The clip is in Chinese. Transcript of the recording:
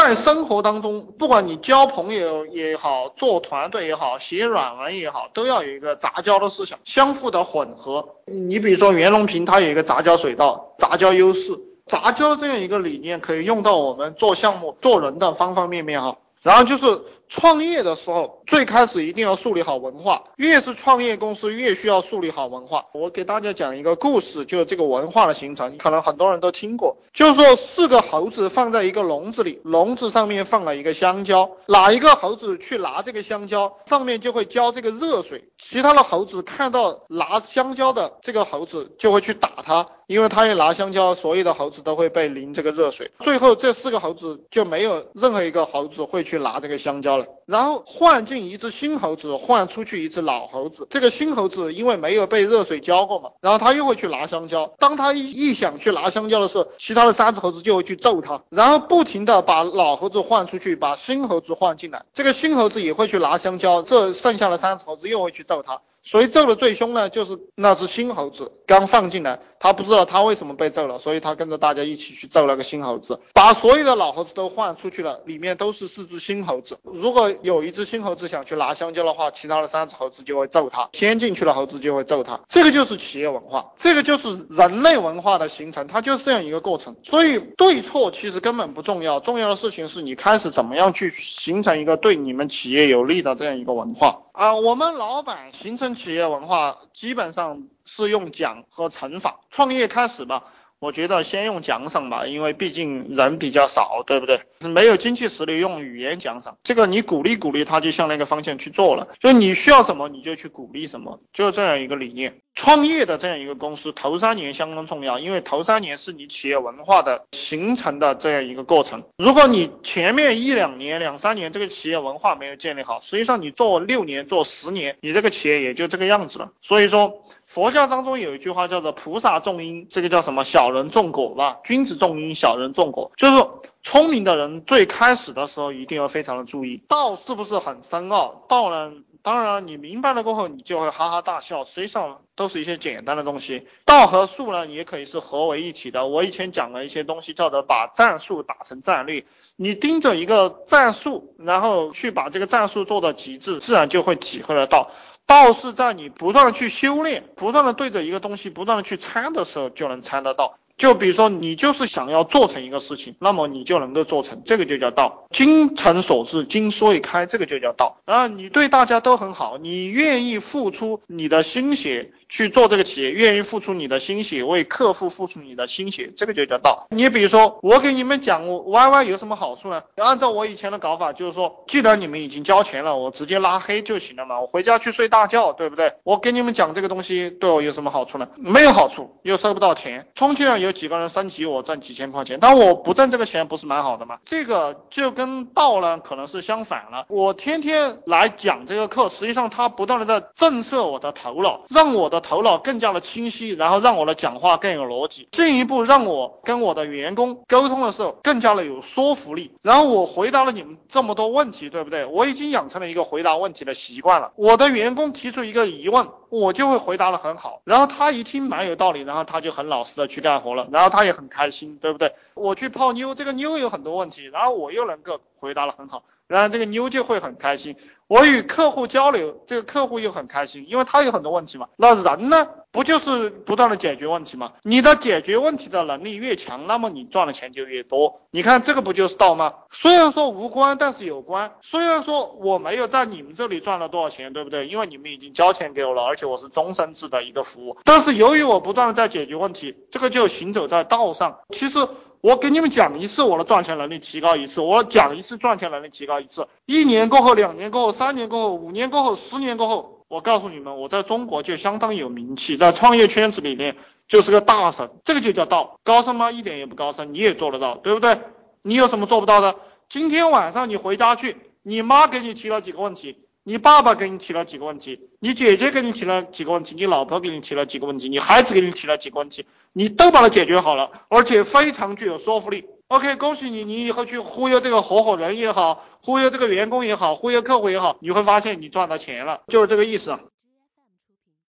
在生活当中，不管你交朋友也好，做团队也好，写软文也好，都要有一个杂交的思想，相互的混合。你比如说袁隆平，他有一个杂交水稻，杂交优势，杂交的这样一个理念可以用到我们做项目、做人的方方面面哈。然后就是创业的时候，最开始一定要树立好文化。越是创业公司，越需要树立好文化。我给大家讲一个故事，就是这个文化的形成，可能很多人都听过。就是说，四个猴子放在一个笼子里，笼子上面放了一个香蕉，哪一个猴子去拿这个香蕉，上面就会浇这个热水。其他的猴子看到拿香蕉的这个猴子，就会去打他。因为他一拿香蕉，所有的猴子都会被淋这个热水，最后这四个猴子就没有任何一个猴子会去拿这个香蕉了。然后换进一只新猴子，换出去一只老猴子。这个新猴子因为没有被热水浇过嘛，然后他又会去拿香蕉。当他一想去拿香蕉的时候，其他的三只猴子就会去揍他，然后不停的把老猴子换出去，把新猴子换进来。这个新猴子也会去拿香蕉，这剩下的三只猴子又会去揍他。谁揍的最凶呢？就是那只新猴子刚放进来，他不知道他为什么被揍了，所以他跟着大家一起去揍那个新猴子，把所有的老猴子都换出去了，里面都是四只新猴子。如果有一只新猴子想去拿香蕉的话，其他的三只猴子就会揍他，先进去的猴子就会揍他。这个就是企业文化，这个就是人类文化的形成，它就是这样一个过程。所以对错其实根本不重要，重要的事情是你开始怎么样去形成一个对你们企业有利的这样一个文化。啊，我们老板形成企业文化基本上是用奖和惩罚。创业开始吧，我觉得先用奖赏吧，因为毕竟人比较少，对不对？没有经济实力，用语言奖赏。这个你鼓励鼓励他，就向那个方向去做了。就你需要什么，你就去鼓励什么，就这样一个理念。创业的这样一个公司，头三年相当重要，因为头三年是你企业文化的形成的这样一个过程。如果你前面一两年、两三年这个企业文化没有建立好，实际上你做六年、做十年，你这个企业也就这个样子了。所以说，佛教当中有一句话叫做“菩萨种因”，这个叫什么？小人种果吧？君子种因，小人种果，就是聪明的人最开始的时候一定要非常的注意。道是不是很深奥？道呢？当然，你明白了过后，你就会哈哈大笑。实际上都是一些简单的东西。道和术呢，也可以是合为一体的。我以前讲了一些东西，叫做把战术打成战略。你盯着一个战术，然后去把这个战术做到极致，自然就会体会得到。道是在你不断的去修炼，不断的对着一个东西不断的去参的时候，就能参得到。就比如说，你就是想要做成一个事情，那么你就能够做成，这个就叫道。精诚所至，金说一开，这个就叫道。然后，你对大家都很好，你愿意付出你的心血。去做这个企业，愿意付出你的心血，为客户付出你的心血，这个就叫道。你比如说，我给你们讲我 YY 有什么好处呢？按照我以前的搞法，就是说，既然你们已经交钱了，我直接拉黑就行了嘛，我回家去睡大觉，对不对？我给你们讲这个东西对我有什么好处呢？没有好处，又收不到钱。充其量有几个人升级，我挣几千块钱，但我不挣这个钱，不是蛮好的吗？这个就跟道呢可能是相反了。我天天来讲这个课，实际上它不断的在震慑我的头脑，让我的。头脑更加的清晰，然后让我的讲话更有逻辑，进一步让我跟我的员工沟通的时候更加的有说服力。然后我回答了你们这么多问题，对不对？我已经养成了一个回答问题的习惯了。我的员工提出一个疑问，我就会回答的很好。然后他一听蛮有道理，然后他就很老实的去干活然后他也很开心，对不对？我去泡妞，这个妞有很多问题，然后我又能够回答得很好。然后这个妞就会很开心，我与客户交流，这个客户又很开心，因为他有很多问题嘛。那人呢，不就是不断的解决问题吗？你的解决问题的能力越强，那么你赚的钱就越多。你看这个不就是道吗？虽然说无关，但是有关。虽然说我没有在你们这里赚了多少钱，对不对？因为你们已经交钱给我了，而且我是终身制的一个服务。但是由于我不断的在解决问题，这个就行走在道上。其实。我给你们讲一次，我的赚钱能力提高一次；我讲一次，赚钱能力提高一次。一年过后，两年过后，三年过后，五年过后，十年过后，我告诉你们，我在中国就相当有名气，在创业圈子里面就是个大神。这个就叫道，高深吗？一点也不高深，你也做得到，对不对？你有什么做不到的？今天晚上你回家去，你妈给你提了几个问题。你爸爸给你提了几个问题，你姐姐给你提了几个问题，你老婆给你提了几个问题，你孩子给你提了几个问题，你都把它解决好了，而且非常具有说服力。OK，恭喜你，你以后去忽悠这个合伙人也好，忽悠这个员工也好，忽悠客户也好，你会发现你赚到钱了，就是这个意思。